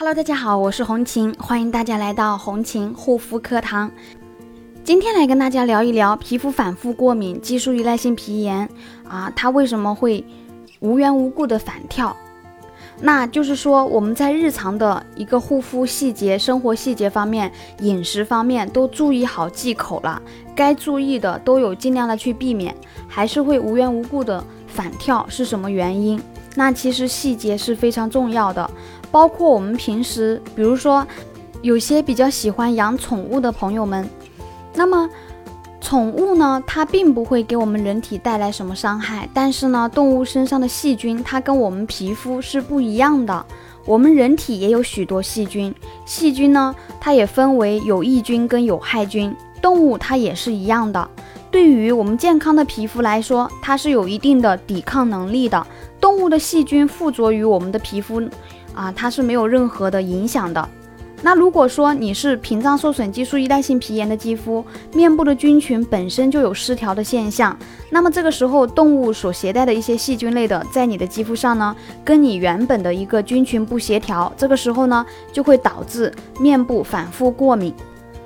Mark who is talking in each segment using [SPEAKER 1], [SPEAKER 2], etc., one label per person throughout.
[SPEAKER 1] Hello，大家好，我是红琴，欢迎大家来到红琴护肤课堂。今天来跟大家聊一聊皮肤反复过敏、激素依赖性皮炎啊，它为什么会无缘无故的反跳？那就是说我们在日常的一个护肤细节、生活细节方面、饮食方面都注意好忌口了，该注意的都有尽量的去避免，还是会无缘无故的反跳，是什么原因？那其实细节是非常重要的。包括我们平时，比如说有些比较喜欢养宠物的朋友们，那么宠物呢，它并不会给我们人体带来什么伤害，但是呢，动物身上的细菌，它跟我们皮肤是不一样的。我们人体也有许多细菌，细菌呢，它也分为有益菌跟有害菌，动物它也是一样的。对于我们健康的皮肤来说，它是有一定的抵抗能力的。动物的细菌附着于我们的皮肤。啊，它是没有任何的影响的。那如果说你是屏障受损、激素依赖性皮炎的肌肤，面部的菌群本身就有失调的现象，那么这个时候动物所携带的一些细菌类的在你的肌肤上呢，跟你原本的一个菌群不协调，这个时候呢就会导致面部反复过敏。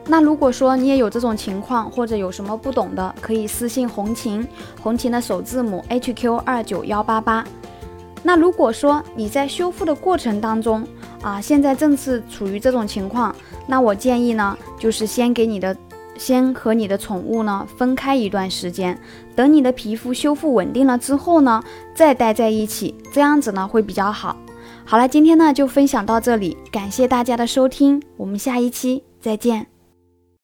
[SPEAKER 1] 那如果说你也有这种情况，或者有什么不懂的，可以私信红琴，红琴的首字母 HQ 二九幺八八。那如果说你在修复的过程当中啊，现在正是处于这种情况，那我建议呢，就是先给你的，先和你的宠物呢分开一段时间，等你的皮肤修复稳定了之后呢，再待在一起，这样子呢会比较好。好了，今天呢就分享到这里，感谢大家的收听，我们下一期再见。